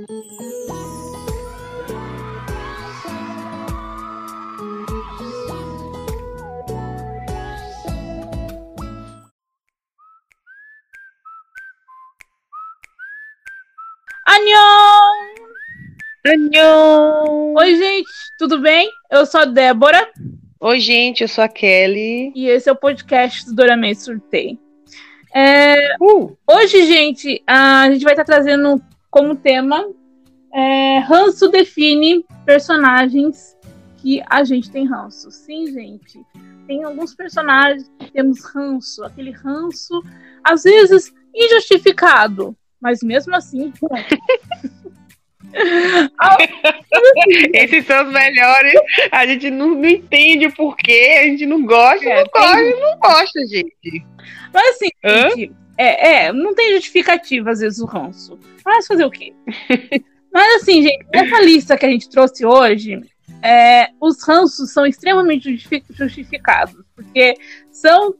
Anhong! Anhong! Oi, gente, tudo bem? Eu sou a Débora. Oi, gente, eu sou a Kelly. E esse é o podcast do Doramei Surtei. É, Uh, hoje, gente, a gente vai estar trazendo como tema é, ranço define personagens que a gente tem ranço. Sim, gente. Tem alguns personagens que temos ranço. Aquele ranço, às vezes, injustificado. Mas mesmo assim. esses são os melhores. A gente não, não entende o porquê, a gente não gosta, É, não gosta, não gosta, gente. Mas assim, gente, é, é, não tem justificativa, às vezes, o ranço. Mas fazer o quê? Mas assim, gente, nessa lista que a gente trouxe hoje, é, os ranços são extremamente justifi- justificados. Porque são.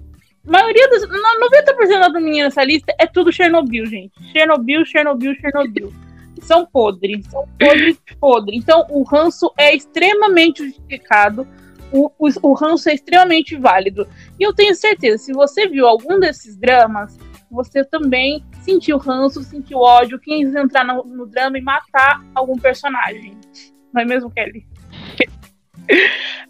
A maioria dos. no- 90% das meninas nessa lista é tudo Chernobyl, gente. Chernobyl, Chernobyl, Chernobyl. São podres. São podres, podres. Então, o ranço é extremamente justificado. O, o, o ranço é extremamente válido. E eu tenho certeza, se você viu algum desses dramas, você também sentiu ranço, sentiu ódio, quis entrar no, no drama e matar algum personagem. Não é mesmo, Kelly?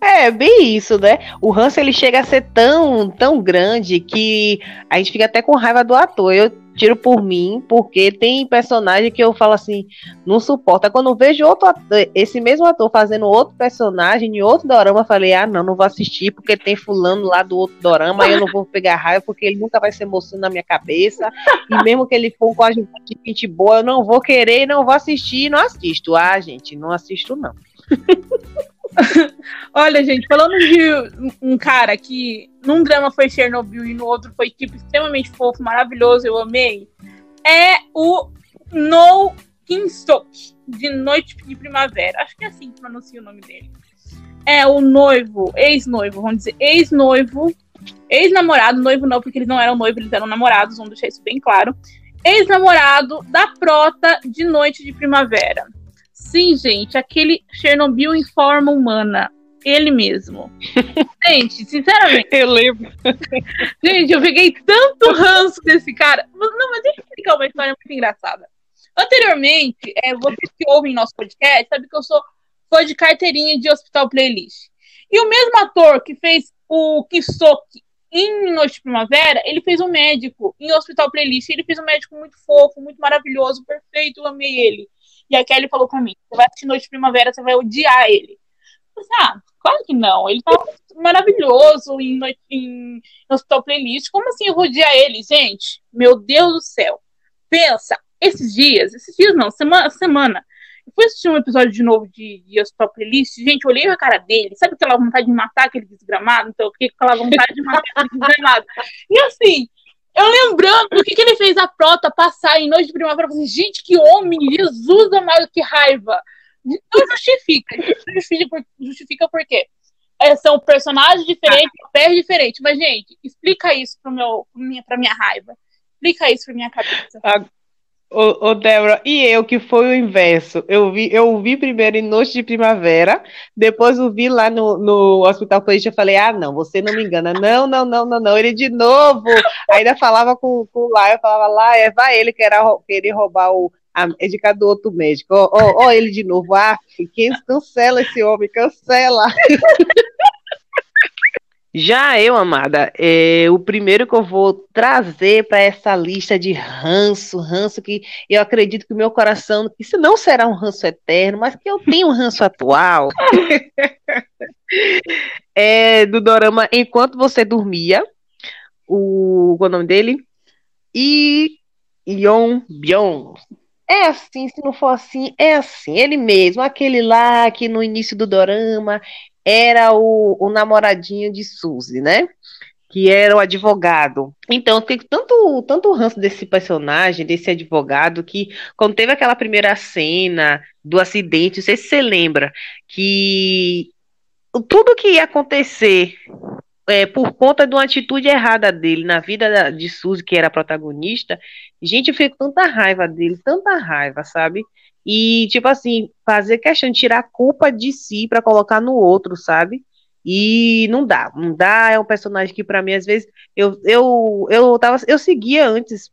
É, bem isso, né? O ranço ele chega a ser tão, tão grande que a gente fica até com raiva do ator. Eu tiro por mim, porque tem personagem que eu falo assim, não suporta. Quando eu vejo outro ator, esse mesmo ator fazendo outro personagem em outro dorama, eu falei, ah, não, não vou assistir, porque tem fulano lá do outro dorama, eu não vou pegar raiva, porque ele nunca vai ser mocinho na minha cabeça. E mesmo que ele for com a gente gente boa, eu não vou querer, não vou assistir, não assisto. Ah, gente, não assisto, não. Olha, gente, falando de um cara que num drama foi Chernobyl e no outro foi tipo extremamente fofo, maravilhoso, eu amei, é o No Kinstok, de Noite de Primavera. Acho que é assim que pronuncia o nome dele. É o noivo, ex-noivo, vamos dizer, ex-noivo, ex-namorado, noivo não, porque eles não eram noivos, eles eram namorados, vamos deixar isso bem claro. Ex-namorado da prota de Noite de Primavera. Sim, gente, aquele Chernobyl em forma humana. Ele mesmo. gente, sinceramente, Eu lembro. gente, eu peguei tanto ranço desse cara. Não, mas deixa eu explicar uma história muito engraçada. Anteriormente, é, vocês que ouvem nosso podcast, sabe que eu sou fã de carteirinha de Hospital Playlist. E o mesmo ator que fez o Kisoki em Noite de Primavera, ele fez um médico em Hospital Playlist. Ele fez um médico muito fofo, muito maravilhoso, perfeito, eu amei ele. E a Kelly falou pra mim: você vai assistir Noite de Primavera, você vai odiar ele. Eu falei, ah, claro que não. Ele tá maravilhoso em, Noite- em Hospital Playlist. Como assim eu vou odiar ele, gente? Meu Deus do céu. Pensa, esses dias, esses dias não, semana, semana. Eu fui assistir um episódio de novo de, de Hospital Playlist. Gente, eu olhei a cara dele. Sabe aquela vontade de matar aquele desgramado? Então eu fiquei com aquela vontade de matar aquele desgramado. E assim, eu lembrando do que, que ele fez a prota passar em Noite de Primavera. Eu falei, assim, gente, que homem, Jesus amado, que raiva. Não justifica. Justifica, por- justifica por quê? É, são personagens diferentes, papéis diferentes. Mas, gente, explica isso pro meu, pra, minha, pra minha raiva. Explica isso pra minha cabeça. Ô, ô Débora, e eu que foi o inverso. Eu vi, eu vi primeiro em Noite de Primavera, depois eu vi lá no, no Hospital Polícia, eu falei, ah, não, você não me engana. Não, não, não, não, não, ele de novo. Ainda falava com, com o Lá, eu falava é, vai ele querer, querer roubar o a médica do outro médico. Ó, ó, ó ele de novo. Ah, quem cancela esse homem, cancela. Já eu, amada, é, o primeiro que eu vou trazer para essa lista de ranço, ranço que eu acredito que o meu coração, isso não será um ranço eterno, mas que eu tenho um ranço atual, é do dorama Enquanto Você Dormia, o, qual é o nome dele? E Yon Byung. É assim, se não for assim, é assim. Ele mesmo, aquele lá que no início do dorama era o, o namoradinho de Suzy, né? Que era o advogado. Então, tem tanto, tanto ranço desse personagem, desse advogado, que quando teve aquela primeira cena do acidente, não sei se você lembra, que tudo que ia acontecer é, por conta de uma atitude errada dele na vida de Suzy, que era protagonista, gente, eu fico tanta raiva dele, tanta raiva, sabe? E, tipo assim, fazer questão de tirar a culpa de si para colocar no outro, sabe? E não dá, não dá. É um personagem que, para mim, às vezes, eu, eu, eu, tava, eu seguia antes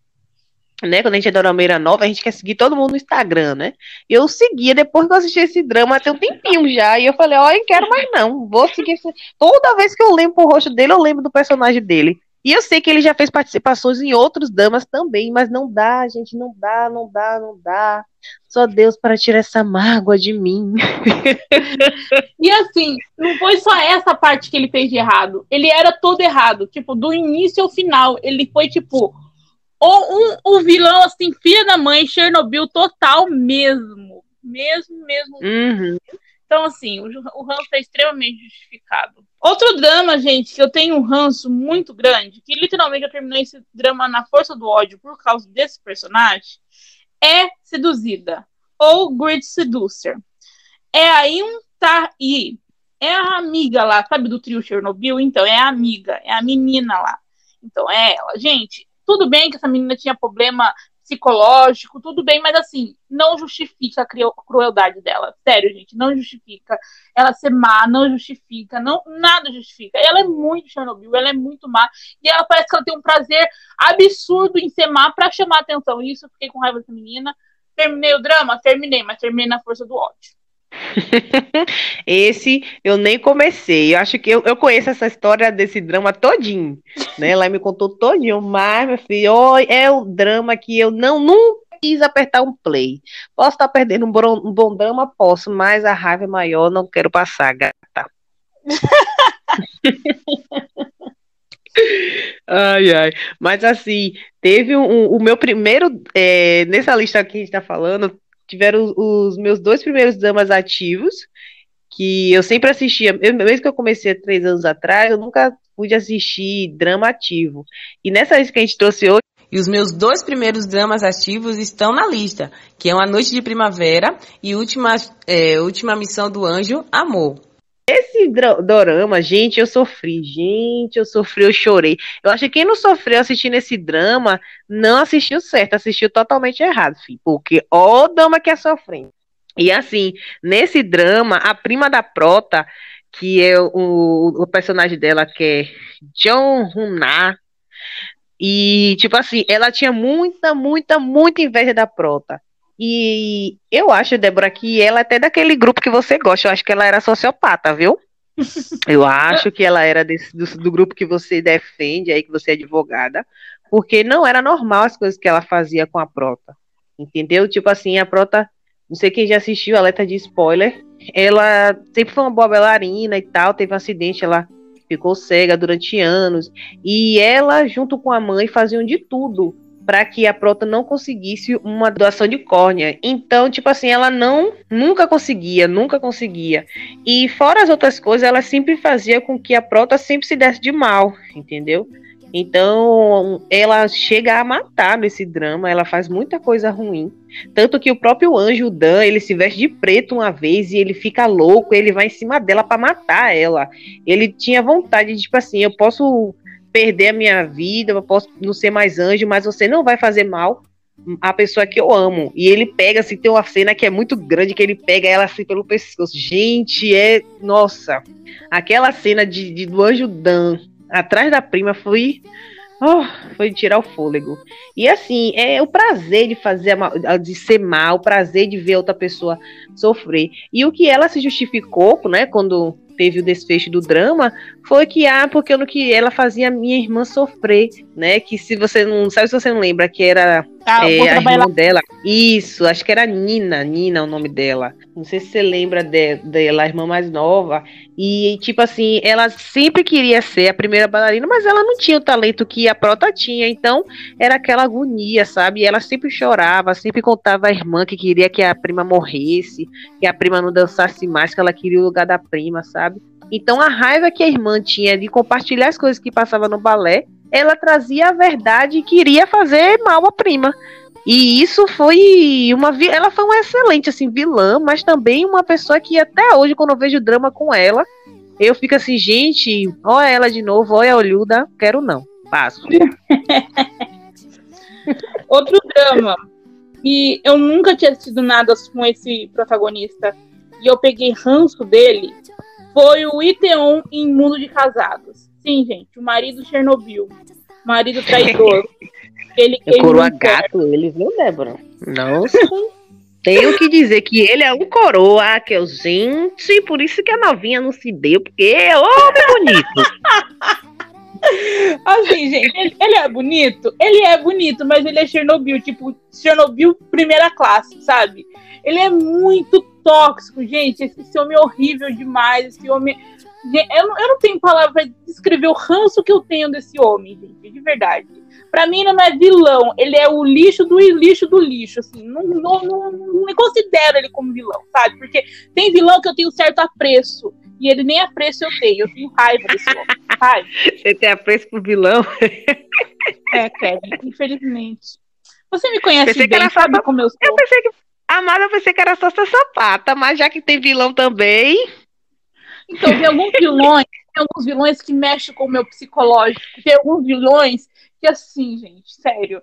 né, quando a gente é dorameira nova, a gente quer seguir todo mundo no Instagram, né? Eu seguia depois que eu assisti esse drama tem um tempinho já, e eu falei, ó, não quero mais não, vou seguir esse... Toda vez que eu lembro o rosto dele, eu lembro do personagem dele. E eu sei que ele já fez participações em outros damas também, mas não dá, gente, não dá, não dá, não dá. Só Deus para tirar essa mágoa de mim. e assim, não foi só essa parte que ele fez de errado. Ele era todo errado, tipo, do início ao final. Ele foi tipo ou um, um vilão, assim, filha da mãe, Chernobyl total mesmo. Mesmo, mesmo. Uhum. Então, assim, o, o ranço é extremamente justificado. Outro drama, gente, que eu tenho um ranço muito grande, que literalmente eu terminei esse drama na força do ódio por causa desse personagem, é Seduzida, ou Great Seducer. É tá aí. É a amiga lá, sabe, do trio Chernobyl? Então, é a amiga, é a menina lá. Então, é ela. Gente, tudo bem que essa menina tinha problema psicológico, tudo bem, mas assim, não justifica a crueldade dela. Sério, gente, não justifica ela ser má, não justifica, não, nada justifica. Ela é muito Chernobyl, ela é muito má, e ela parece que ela tem um prazer absurdo em ser má pra chamar atenção. Isso fiquei com raiva dessa menina. Terminei o drama? Terminei, mas terminei na força do ódio. Esse eu nem comecei. Eu acho que eu, eu conheço essa história desse drama todinho. Né? Ela me contou todinho, mas, meu filho, oh, é o drama que eu não nunca quis apertar um play. Posso estar perdendo um bom, um bom drama? Posso, mas a raiva é maior, não quero passar, gata. ai, ai. Mas assim, teve um, o meu primeiro. É, nessa lista que a gente tá falando, tiveram os meus dois primeiros damas ativos, que eu sempre assistia, mesmo que eu comecei três anos atrás, eu nunca pude assistir drama ativo. E nessa lista que a gente trouxe hoje. E os meus dois primeiros dramas ativos estão na lista, que é Uma Noite de Primavera e Última, é, Última Missão do Anjo, Amor. Esse dorama, gente, eu sofri. Gente, eu sofri, eu chorei. Eu acho que quem não sofreu assistindo esse drama não assistiu certo, assistiu totalmente errado, filho. Porque ó, dama que é sofrendo. E assim, nesse drama, a prima da Prota, que é o, o personagem dela, que é John Huná, e tipo assim, ela tinha muita, muita, muita inveja da Prota. E eu acho, Débora, que ela é até daquele grupo que você gosta. Eu acho que ela era sociopata, viu? Eu acho que ela era desse, do, do, grupo que você defende aí, que você é advogada, porque não era normal as coisas que ela fazia com a Prota. Entendeu? Tipo assim, a Prota, não sei quem já assistiu, alerta de spoiler. Ela sempre foi uma boa bailarina e tal, teve um acidente, ela ficou cega durante anos. E ela, junto com a mãe, faziam de tudo para que a Prota não conseguisse uma doação de córnea. Então, tipo assim, ela não nunca conseguia, nunca conseguia. E fora as outras coisas, ela sempre fazia com que a Prota sempre se desse de mal, entendeu? Então, ela chega a matar nesse drama, ela faz muita coisa ruim. Tanto que o próprio anjo Dan, ele se veste de preto uma vez e ele fica louco, ele vai em cima dela para matar ela. Ele tinha vontade de, tipo assim, eu posso perder a minha vida, eu posso não ser mais anjo, mas você não vai fazer mal a pessoa que eu amo. E ele pega, assim, tem uma cena que é muito grande, que ele pega ela assim pelo pescoço. Gente, é. Nossa! Aquela cena de, de do anjo Dan atrás da prima foi. Oh, foi tirar o fôlego. E assim, é o prazer de fazer de ser mal, o prazer de ver outra pessoa sofrer. E o que ela se justificou, né, quando teve o desfecho do drama foi que, ah, porque eu não que ela fazia minha irmã sofrer, né? Que se você não sabe se você não lembra que era ah, é, a irmã dela. Isso, acho que era Nina, Nina é o nome dela. Não sei se você lembra de, dela, a irmã mais nova. E, tipo assim, ela sempre queria ser a primeira bailarina, mas ela não tinha o talento que a Prota tinha. Então, era aquela agonia, sabe? E ela sempre chorava, sempre contava a irmã que queria que a prima morresse, que a prima não dançasse mais, que ela queria o lugar da prima, sabe? Então a raiva que a irmã tinha de compartilhar as coisas que passava no balé, ela trazia a verdade e queria fazer mal à prima. E isso foi uma ela foi uma excelente assim vilã, mas também uma pessoa que até hoje quando eu vejo drama com ela, eu fico assim, gente, olha ela de novo, olha a Olhuda, quero não, passo. Outro drama, e eu nunca tinha tido nada com esse protagonista, e eu peguei ranço dele, foi o Iteon em Mundo de Casados. Sim, gente, o marido Chernobyl, marido traidor. ele, eu coroa gato ele, viu, Débora? Não tenho que dizer que ele é um coroa, que eu, gente, por isso que a novinha não se deu, porque é homem bonito. Assim, gente, ele, ele, é bonito? Ele é bonito, mas ele é Chernobyl, tipo, Chernobyl primeira classe, sabe? Ele é muito tóxico, gente. Esse, esse homem é horrível demais. Esse homem. Eu, não, eu não tenho palavra pra descrever o ranço que eu tenho desse homem, gente, de verdade. Pra mim, não é vilão, ele é o lixo do lixo do lixo, assim. Não, não, não, não me considero ele como vilão, sabe? Porque tem vilão que eu tenho certo apreço. E ele nem apreço eu tenho. Eu tenho raiva desse homem. Raiva. Você tem apreço pro vilão? É, Kevin, infelizmente. Você me conhece pensei bem, sabe como eu sou. Eu pensei que. Amada, eu pensei que era só ser sapata, mas já que tem vilão também. Então, tem alguns vilões, tem alguns vilões que mexem com o meu psicológico. Tem alguns vilões que, assim, gente, sério,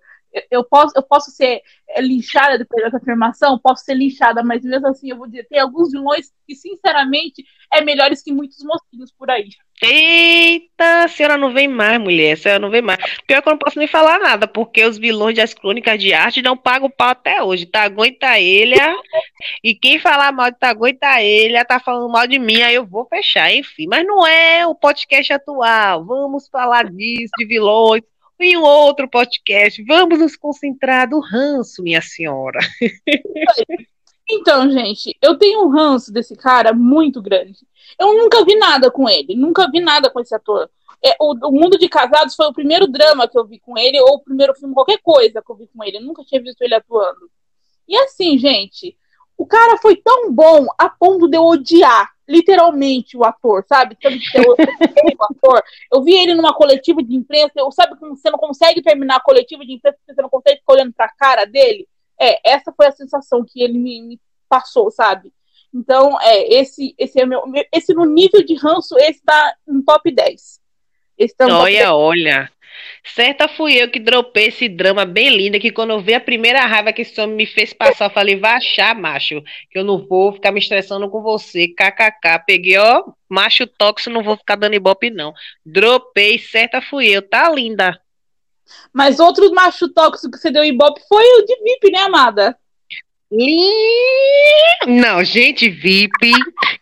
eu posso, eu posso ser é, linchada depois dessa afirmação, posso ser linchada, mas mesmo assim eu vou dizer, tem alguns vilões que, sinceramente, é melhores que muitos mocinhos por aí. Eita, a senhora não vem mais, mulher, a senhora não vem mais. Pior que eu não posso nem falar nada, porque os vilões das crônicas de arte não pagam pau até hoje. Tagon e Taelha, e quem falar mal de Tagon e Taelha tá falando mal de mim, aí eu vou fechar, enfim. Mas não é o podcast atual, vamos falar disso, de vilões, em um outro podcast. Vamos nos concentrar do ranço, minha senhora. Então, gente, eu tenho um ranço desse cara muito grande. Eu nunca vi nada com ele, nunca vi nada com esse ator. É, o, o, Mundo de Casados foi o primeiro drama que eu vi com ele, ou o primeiro filme, qualquer coisa que eu vi com ele. Eu nunca tinha visto ele atuando. E assim, gente, o cara foi tão bom a ponto de eu odiar literalmente o ator, sabe? Sabe eu, o ator. Eu vi ele numa coletiva de imprensa, eu sabe como você não consegue terminar a coletiva de imprensa porque você não consegue ficar olhando pra cara dele? É, essa foi a sensação que ele me, me passou, sabe? Então, é, esse, esse é meu. Esse no nível de ranço, esse tá no top 10. Esse tá no olha, top 10. olha. Certa fui eu que dropei esse drama bem lindo, que quando eu vi a primeira raiva que esse homem me fez passar, eu falei, vai achar, macho, que eu não vou ficar me estressando com você, kkk. Peguei, ó, macho tóxico, não vou ficar dando ibope, não. Dropei, certa fui eu, tá linda. Mas outro macho tóxico que você deu ibope foi o de VIP, né, amada? Não, gente, VIP.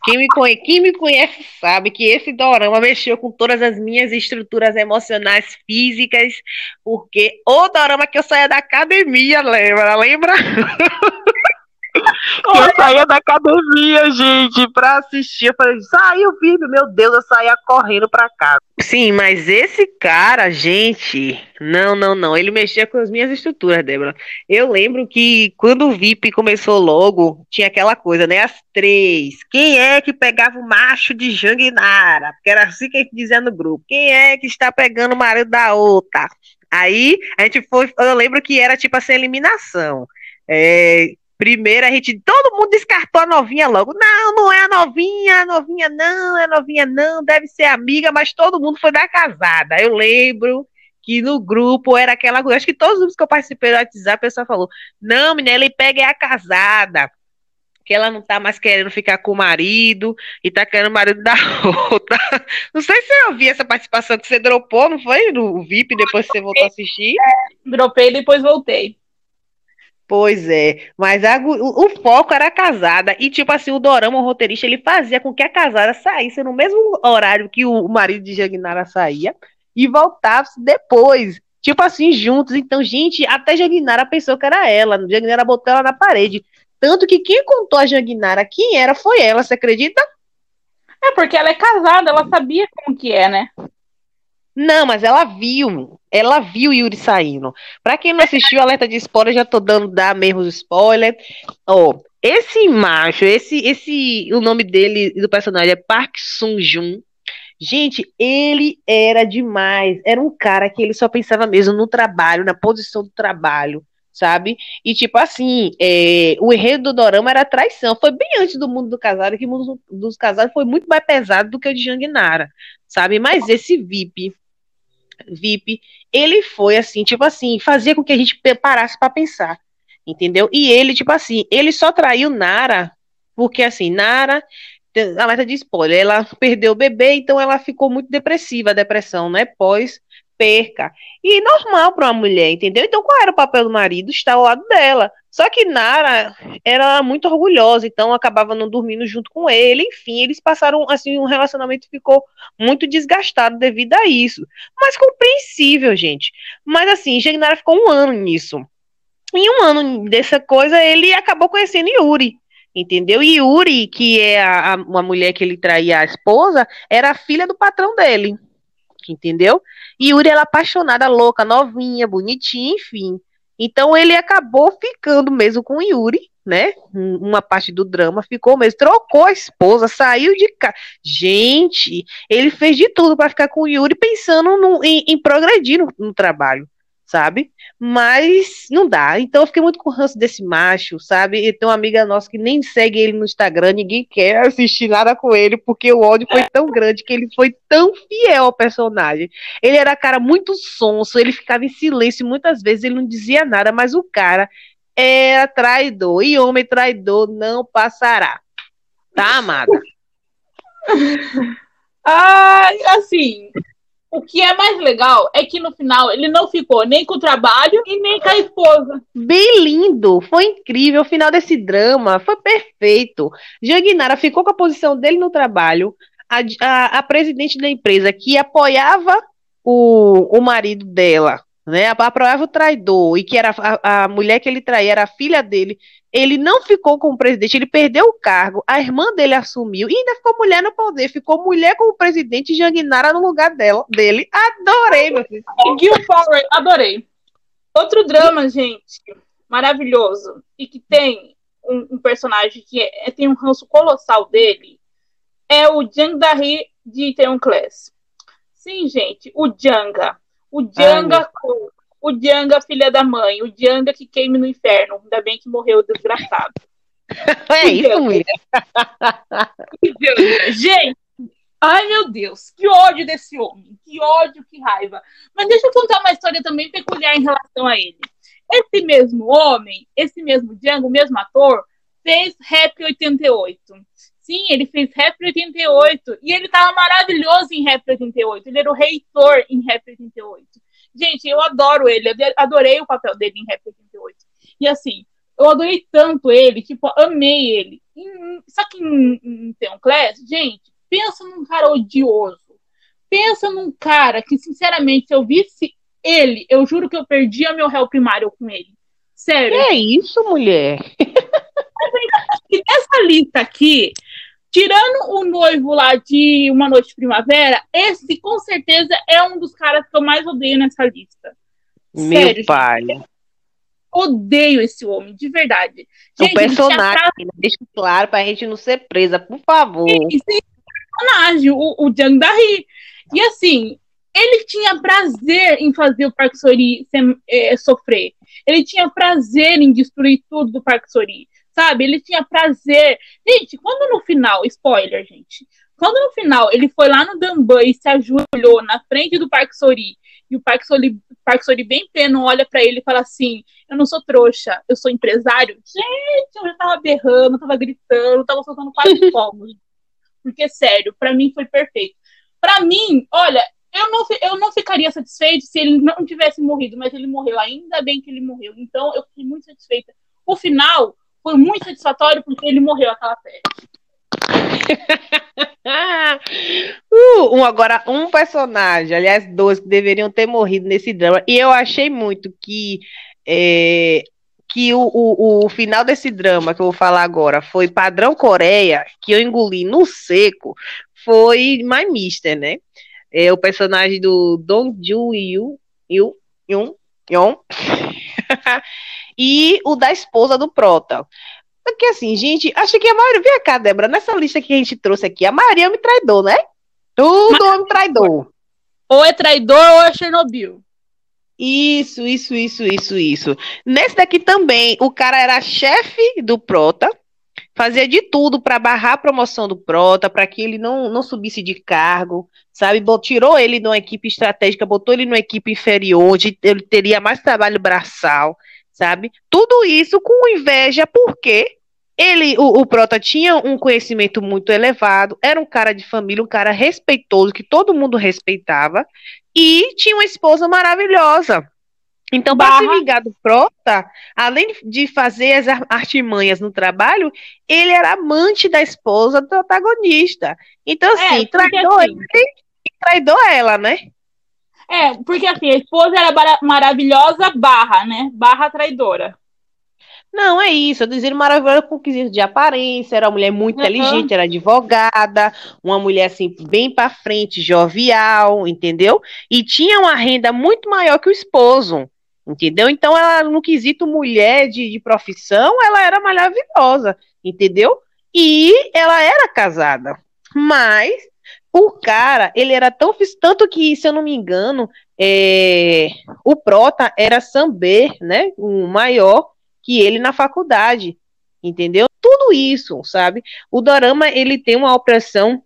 Quem me, conhece, quem me conhece sabe que esse dorama mexeu com todas as minhas estruturas emocionais, físicas, porque o dorama que eu saía da academia, lembra? Lembra? Eu saía da academia, gente, pra assistir. Eu falei, saiu vídeo, meu Deus, eu saía correndo pra casa. Sim, mas esse cara, gente, não, não, não. Ele mexia com as minhas estruturas, Débora. Eu lembro que quando o VIP começou logo, tinha aquela coisa, né? As três. Quem é que pegava o macho de Janguinara? Porque era assim que a gente dizia no grupo. Quem é que está pegando o marido da outra? Aí a gente foi. Eu lembro que era tipo essa eliminação. É, Primeiro a gente, todo mundo descartou a novinha logo. Não, não é a novinha, a novinha não, é a novinha não, deve ser amiga, mas todo mundo foi da casada. Eu lembro que no grupo era aquela coisa. Acho que todos os grupos que eu participei do WhatsApp, a pessoa falou: Não, menina, ele pega é a casada. Que ela não tá mais querendo ficar com o marido e tá querendo o marido da outra. Não sei se eu ouvi essa participação que você dropou, não foi? No VIP, depois você voltou a assistir? É, dropei e depois voltei. Pois é, mas a, o, o, foco era a casada. E, tipo assim, o Dorama, o roteirista, ele fazia com que a casada saísse no mesmo horário que o, marido de Jagnara saía e voltasse depois. Tipo assim, juntos. Então, gente, até Jagnara pensou que era ela. Jagnara botou ela na parede. Tanto que quem contou a Jagnara quem era foi ela, você acredita? É porque ela é casada, ela sabia como que é, né? Não, mas ela viu. Ela viu Yuri saindo. Pra quem não assistiu, alerta de spoiler, já tô dando dar mesmo spoiler. Ó, esse macho, esse, esse, o nome dele do personagem é Park Sung Jun. Gente, ele era demais. Era um cara que ele só pensava mesmo no trabalho, na posição do trabalho. sabe? E tipo assim, é, o enredo do Dorama era traição. Foi bem antes do mundo do casado, que o mundo dos casados foi muito mais pesado do que o de Janguinara, sabe? Mas esse VIP, VIP, ele foi assim, tipo assim, fazia com que a gente parasse para pensar, entendeu? E ele, tipo assim, ele só traiu Nara, porque assim, Nara alerta de spoiler, ela perdeu o bebê, então ela ficou muito depressiva, a depressão, né? Pós perca. E normal para uma mulher, entendeu? Então qual era o papel do marido? Estar ao lado dela. Só que Nara era muito orgulhosa, então acabava não dormindo junto com ele. Enfim, eles passaram assim, um relacionamento ficou muito desgastado devido a isso. Mas compreensível, gente. Mas assim, Nara ficou um ano nisso. Em um ano dessa coisa, ele acabou conhecendo Yuri entendeu? E Yuri, que é a, a, uma mulher que ele traía a esposa, era a filha do patrão dele, entendeu? E Yuri era apaixonada, louca, novinha, bonitinha, enfim. Então ele acabou ficando mesmo com Yuri, né? Uma parte do drama ficou mesmo, trocou a esposa, saiu de casa. Gente, ele fez de tudo para ficar com Yuri, pensando no, em, em progredir no, no trabalho sabe? Mas não dá. Então eu fiquei muito com ranço desse macho, sabe? E tem uma amiga nossa que nem segue ele no Instagram, ninguém quer assistir nada com ele, porque o ódio foi tão grande que ele foi tão fiel ao personagem. Ele era cara muito sonso, ele ficava em silêncio, muitas vezes ele não dizia nada, mas o cara era traidor, e homem traidor não passará. Tá, amada? Ai, assim, o que é mais legal é que no final ele não ficou nem com o trabalho e nem com a esposa. Bem lindo, foi incrível. O final desse drama foi perfeito. Janguinara ficou com a posição dele no trabalho. A, a, a presidente da empresa que apoiava o, o marido dela, né? Apoiava o traidor e que era a, a mulher que ele traía era a filha dele. Ele não ficou como presidente, ele perdeu o cargo, a irmã dele assumiu e ainda ficou mulher no poder, ficou mulher como presidente e Janguinara no lugar dela, dele. Adorei, meu filho. Gil Power, adorei. Outro drama, gente, maravilhoso, e que tem um, um personagem que é, tem um ranço colossal dele, é o Jang Dari de Itaewon Class. Sim, gente, o Janga. O Janga com o Dianga, filha da mãe. O Dianga que queime no inferno. Ainda bem que morreu desgraçado. É isso, mulher. Gente, ai meu Deus, que ódio desse homem. Que ódio, que raiva. Mas deixa eu contar uma história também peculiar em relação a ele. Esse mesmo homem, esse mesmo Django, o mesmo ator, fez Rap 88. Sim, ele fez Rap 88. E ele tava maravilhoso em Rap 88. Ele era o reitor em Rap 88. Gente, eu adoro ele, eu adorei o papel dele em Rap 88. E assim, eu adorei tanto ele, tipo, amei ele. só que em, em Theon Class, gente, pensa num cara odioso. Pensa num cara que, sinceramente, se eu visse ele, eu juro que eu perdia meu réu primário com ele. Sério. Que é isso, mulher? Essa lista aqui, Tirando o noivo lá de Uma Noite de Primavera, esse com certeza é um dos caras que eu mais odeio nessa lista. Meu Sério, pai. Gente, odeio esse homem, de verdade. Gente, o personagem, né? deixa claro pra gente não ser presa, por favor. Esse personagem, o, o Jang Dahi. E assim, ele tinha prazer em fazer o Park Sori é, sofrer. Ele tinha prazer em destruir tudo do Park Sori sabe? Ele tinha prazer. Gente, quando no final, spoiler, gente, quando no final ele foi lá no Damban e se ajoelhou na frente do Parque Sori, e o Parque Sori, Parque Sori bem pleno olha para ele e fala assim: Eu não sou trouxa, eu sou empresário. Gente, eu já tava berrando, tava gritando, tava soltando quase fogos. Porque, sério, para mim foi perfeito. Para mim, olha, eu não, eu não ficaria satisfeito se ele não tivesse morrido, mas ele morreu. Ainda bem que ele morreu. Então, eu fiquei muito satisfeita. O final foi muito satisfatório porque ele morreu aquela peste. uh, um, agora, um personagem, aliás, dois que deveriam ter morrido nesse drama. E eu achei muito que é, que o, o, o, final desse drama que eu vou falar agora foi padrão Coreia, que eu engoli no seco, foi My Mister, né? É o personagem do Dong Yu, Yu, Yun, Yun. E o da esposa do Prota. Porque assim, gente, acho que a maioria. Vem cá, Débora, nessa lista que a gente trouxe aqui, a maioria me traidor, né? Tudo Mas... homem traidor. Ou é traidor ou é Chernobyl. Isso, isso, isso, isso, isso. Nesse daqui também, o cara era chefe do Prota, fazia de tudo para barrar a promoção do Prota, para que ele não, não subisse de cargo, sabe? Tirou ele de uma equipe estratégica, botou ele numa equipe inferior, onde ele teria mais trabalho braçal, sabe? Tudo isso com inveja, porque ele, o, o Prota tinha um conhecimento muito elevado, era um cara de família, um cara respeitoso, que todo mundo respeitava, e tinha uma esposa maravilhosa. Então, para se vingar do Prota, além de fazer as artimanhas no trabalho, ele era amante da esposa do protagonista. Então, é, assim, é, traidor assim, ele e traidor ela, né? É, porque assim, a esposa era maravilhosa, barra, né? Barra traidora. Não, é isso. Eu dizendo maravilhosa com quesito de aparência. Era uma mulher muito uhum. inteligente, era advogada, uma mulher assim, bem para frente, jovial, entendeu? E tinha uma renda muito maior que o esposo, entendeu? Então, ela, no quesito mulher de, de profissão, ela era maravilhosa, entendeu? E ela era casada. Mas o cara, ele era tão. Tanto que, se eu não me engano, é, o Prota era Samber, né? O maior que ele na faculdade, entendeu? Tudo isso, sabe? O dorama ele tem uma opressão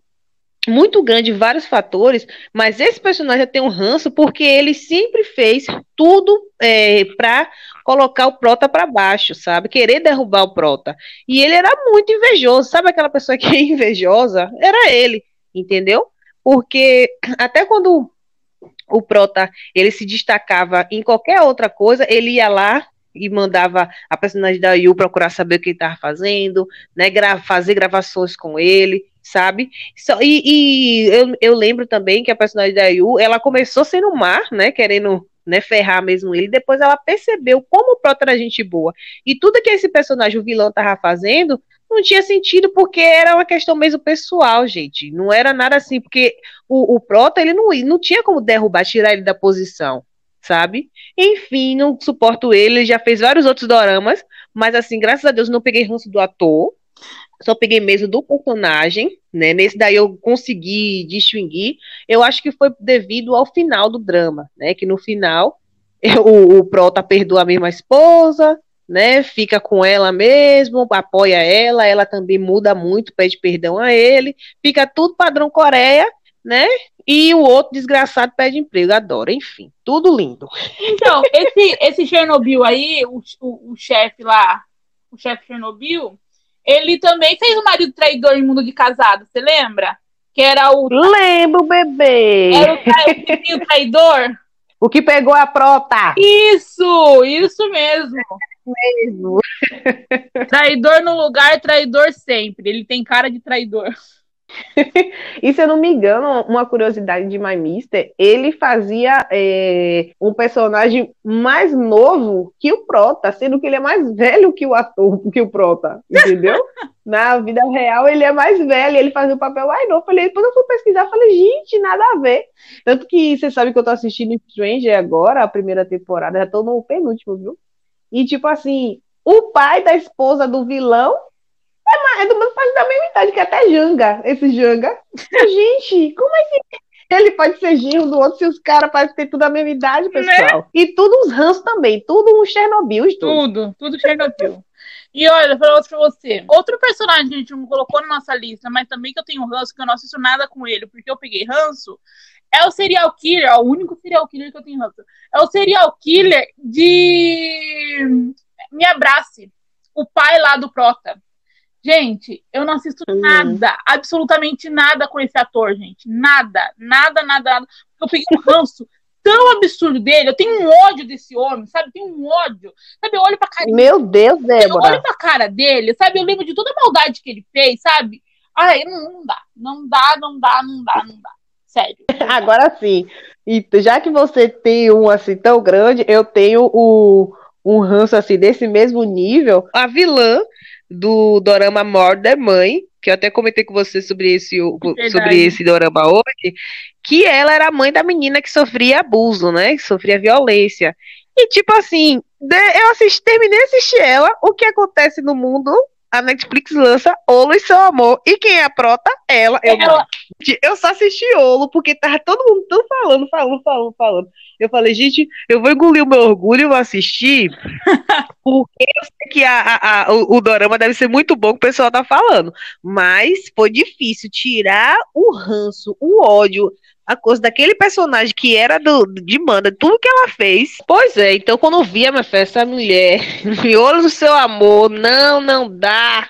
muito grande, vários fatores, mas esse personagem tem um ranço porque ele sempre fez tudo é, para colocar o Prota para baixo, sabe? Querer derrubar o Prota. E ele era muito invejoso, sabe aquela pessoa que é invejosa? Era ele, entendeu? Porque até quando o Prota ele se destacava em qualquer outra coisa, ele ia lá e mandava a personagem da Yu procurar saber o que ele estava fazendo, né, gra fazer gravações com ele, sabe? E, e eu, eu, lembro também que a personagem da Yu, ela começou sendo má, né, querendo né, ferrar mesmo ele, depois ela percebeu como o Prota era gente boa, e tudo que esse personagem, o vilão, tava fazendo, não tinha sentido porque era uma questão mesmo pessoal, gente, não era nada assim, porque o, o Prota, ele não, não tinha como derrubar, tirar ele da posição, sabe? Enfim, não suporto ele, ele já fez vários outros doramas, mas assim, graças a Deus não peguei ranço do ator, só peguei mesmo do personagem, né? Nesse daí eu consegui distinguir. Eu acho que foi devido ao final do drama, né? Que no final o, o Prota perdoa a mesma esposa, né? Fica com ela mesmo, apoia ela, ela também muda muito, pede perdão a ele, fica tudo padrão Coreia, né? E o outro desgraçado pede emprego, adora, enfim, tudo lindo. Então, esse, esse Chernobyl aí, o, o, o chefe lá, o chefe Chernobyl, ele também fez o marido traidor em mundo de casado, você lembra? Que era o. Lembro, bebê! Era o, o traidor? O que pegou a prota! Isso! Isso mesmo! Mesmo. traidor no lugar, traidor sempre. Ele tem cara de traidor. e se eu não me engano, uma curiosidade de My Mister, ele fazia é, um personagem mais novo que o Prota, sendo que ele é mais velho que o ator, que o Prota, entendeu? Na vida real, ele é mais velho, ele fazia o papel mais novo. Falei, depois eu fui pesquisar, falei, gente, nada a ver. Tanto que você sabe que eu tô assistindo Stranger agora, a primeira temporada, já tô no penúltimo, viu? E tipo assim, o pai da esposa do vilão é, é do mesmo pai da mesma idade, que é até Janga, esse Janga. Gente, como é que ele pode ser genro do outro se os caras parecem ter tudo a mesma idade, pessoal? Né? E tudo uns rãs também, tudo um Chernobyl. Tudo, tudo Chernobyl. E olha, falar outro pra você. Outro personagem que a gente não colocou na nossa lista, mas também que eu tenho ranço, que eu não assisto nada com ele, porque eu peguei ranço, é o serial killer, o único serial killer que eu tenho ranço. É o serial killer de Me Abrace, o pai lá do Prota. Gente, eu não assisto uhum. nada, absolutamente nada com esse ator, gente. Nada, nada, nada, nada. Eu peguei um ranço tão absurdo dele, eu tenho um ódio desse homem, sabe? Tenho um ódio. Sabe, eu olho pra cara Meu Deus, Débora. Eu olho pra cara dele, sabe? Eu lembro de toda a maldade que ele fez, sabe? Ai, não, não dá. Não dá, não dá, não dá, não dá. Sério. Agora sim. E já que você tem um assim tão grande, eu tenho o, um ranço assim desse mesmo nível. A vilã do dorama Murder Mãe, que eu até comentei com você sobre esse, sobre esse dorama hoje, que ela era a mãe da menina que sofria abuso, né? Que sofria violência. E tipo assim, eu assisti, terminei de assistir ela, o que acontece no mundo a Netflix lança Olo e Seu Amor. E quem é a prota? Ela. Eu, Ela. eu só assisti Olo porque tava todo mundo tão falando, falando, falando, falando. Eu falei, gente, eu vou engolir o meu orgulho e vou assistir porque eu sei que a, a- a- o, o dorama deve ser muito bom que o pessoal tá falando. Mas foi difícil tirar o ranço, o ódio, a coisa daquele personagem que era do, de Manda, tudo que ela fez. Pois é, então quando eu vi a minha festa, essa mulher, miolo do seu amor, não, não dá.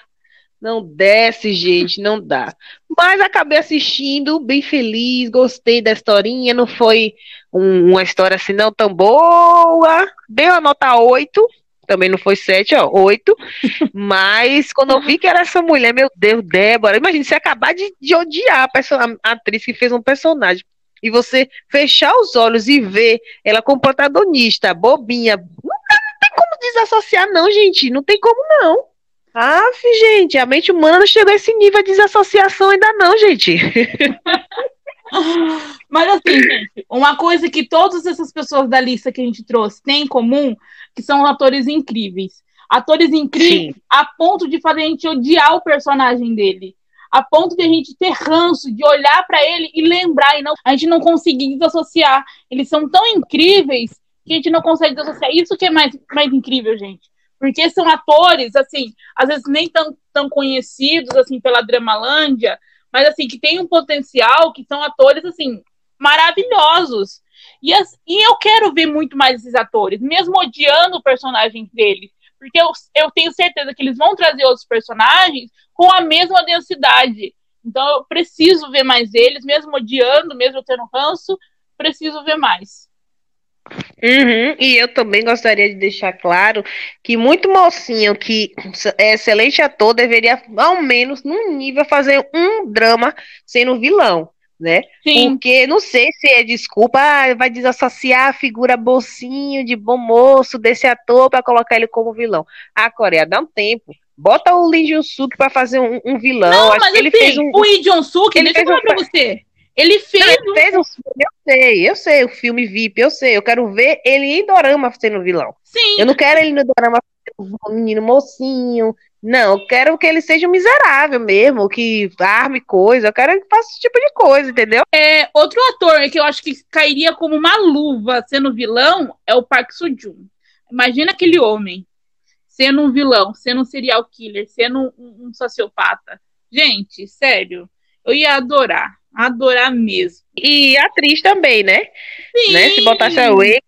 Não desce, gente, não dá. Mas acabei assistindo, bem feliz, gostei da historinha, não foi um- uma história assim não tão boa. Dei uma nota 8, também não foi 7, ó, 8. Mas quando eu vi que era essa mulher, meu Deus, Débora, imagina você acabar de, de odiar a, a atriz que fez um personagem. E você fechar os olhos e ver ela como protagonista, bobinha. Não, dá- não tem como desassociar, não, gente. Não tem como, não. Aff, gente, a mente humana não chegou a esse nível de desassociação ainda não, gente. Mas assim, gente, uma coisa que todas essas pessoas da lista que a gente trouxe têm em comum, que são atores incríveis. Atores incríveis a ponto de fazer a gente odiar o personagem dele. A ponto de a gente ter ranço, de olhar pra ele e lembrar, e não, a gente não conseguir desassociar. Eles são tão incríveis que a gente não consegue desassociar. Isso que é mais, mais incrível, gente. Porque são atores, assim, às vezes nem tão, tão conhecidos, assim, pela Dramalândia, mas, assim, que tem um potencial, que são atores, assim, maravilhosos. E, as- e eu quero ver muito mais esses atores, mesmo odiando o personagem deles. Porque eu, eu tenho certeza que eles vão trazer outros personagens com a mesma densidade. Então eu preciso ver mais eles, mesmo odiando, mesmo tendo ranço, preciso ver mais. Uhum, E eu também gostaria de deixar claro que muito mocinho que é excelente ator deveria, ao menos, num nível, fazer um drama sendo vilão, né? Sim, Porque não sei se é desculpa, ah, vai desassociar a figura mocinho de bom moço desse ator para colocar ele como vilão. A Coreia dá um tempo. Bota o Lee Jun-suk para fazer um, um vilão. não, Acho mas ele assim, fez um. o Lee Jong-suk, ele deixa eu fez um falar pra você. Ele fez Não, ele fez um filme, eu sei, eu sei, o filme VIP, eu sei. Eu quero ver ele em Dorama sendo vilão. sim, Eu não quero ele no Dorama sendo um menino mocinho. Não, eu quero que ele seja um miserável mesmo, que arme coisa. Eu quero que faça esse tipo de coisa, entendeu? É, outro ator que eu acho que cairia como uma luva sendo vilão é o Park Soo-joon. Imagina aquele homem sendo um vilão, sendo um serial killer, sendo um, um- sociopata. Gente, sério, eu ia adorar, adorar mesmo. E atriz também, né? Sim. né? Se botasse a Wake,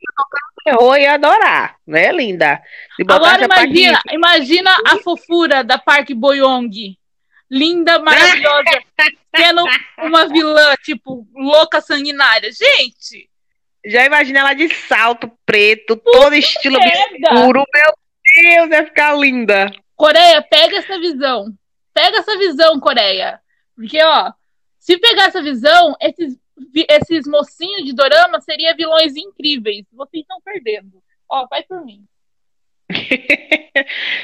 terror ia adorar, né, linda? Agora imagina, imagina a fofura da Park Boyong. Linda, maravilhosa, sendo uma vilã, tipo, louca sanguinária. Gente, Já imagina ela de salto preto, todo estilo escuro. Meu Deus, ia ficar linda. Coreia, pega essa visão. Pega essa visão, Coreia. Porque, ó, se pegar essa visão, esses, esses mocinhos de dorama seriam vilões incríveis. Vocês estão perdendo. Ó, vai por mim.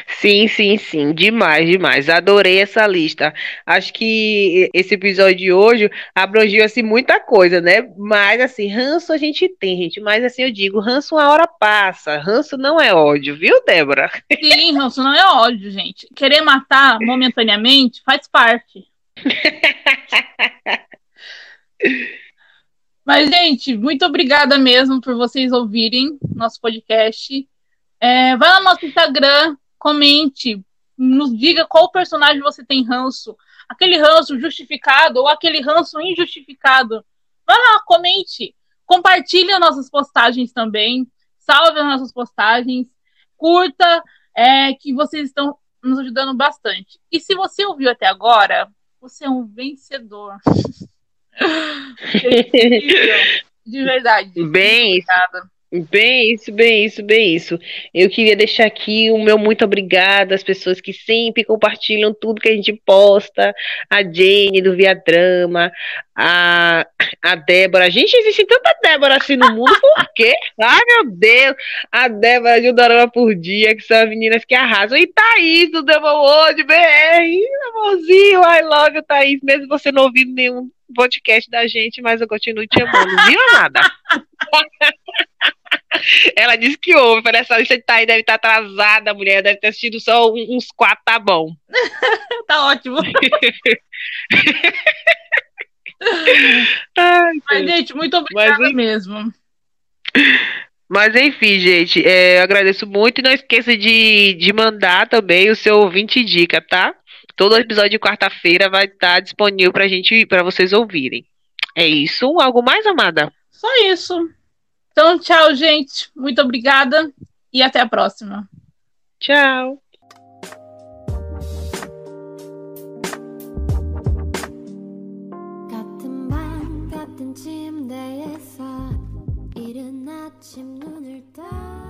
Sim, sim, sim, demais, demais. Adorei essa lista. Acho que esse episódio de hoje abrangeu assim muita coisa, né? Mas assim, ranço a gente tem, gente. Mas assim eu digo, ranço uma hora passa. Ranço não é ódio, viu, Débora? Sim, ranço não é ódio, gente. Querer matar momentaneamente faz parte. Mas, gente, muito obrigada mesmo por vocês ouvirem nosso podcast. É, vai lá no nosso Instagram, comente, nos diga qual personagem você tem ranço. Aquele ranço justificado ou aquele ranço injustificado. Vai lá, comente. Compartilhe as nossas postagens também. Salve as nossas postagens. Curta, é, que vocês estão nos ajudando bastante. E se você ouviu até agora, você é um vencedor. De verdade. Bem, Obrigada. Bem isso, bem isso, bem isso. Eu queria deixar aqui o meu muito obrigado às pessoas que sempre compartilham tudo que a gente posta. A Jane do Via Drama, a, a Débora. Gente, existe tanta Débora assim no mundo, por quê? Ai, meu Deus! A Débora de Dorama por dia, que são as meninas que arrasam. E Thaís do Double World BR, amorzinho, I love you, Thaís, mesmo você não ouvindo nenhum podcast da gente, mas eu continuo te amando, viu, amada? Ela disse que houve. Falei, essa lista tá aí deve estar tá atrasada, mulher. Deve ter assistido só uns quatro, tá bom. tá ótimo. Ai, Mas, gente, muito obrigada Mas, mesmo. Mas enfim, gente, é, eu agradeço muito e não esqueça de, de mandar também o seu ouvinte dica, tá? Todo episódio de quarta-feira vai estar disponível pra gente, para vocês ouvirem. É isso? Algo mais, amada? Só isso. Então, tchau, gente. Muito obrigada e até a próxima. Tchau. 아침 눈을 떠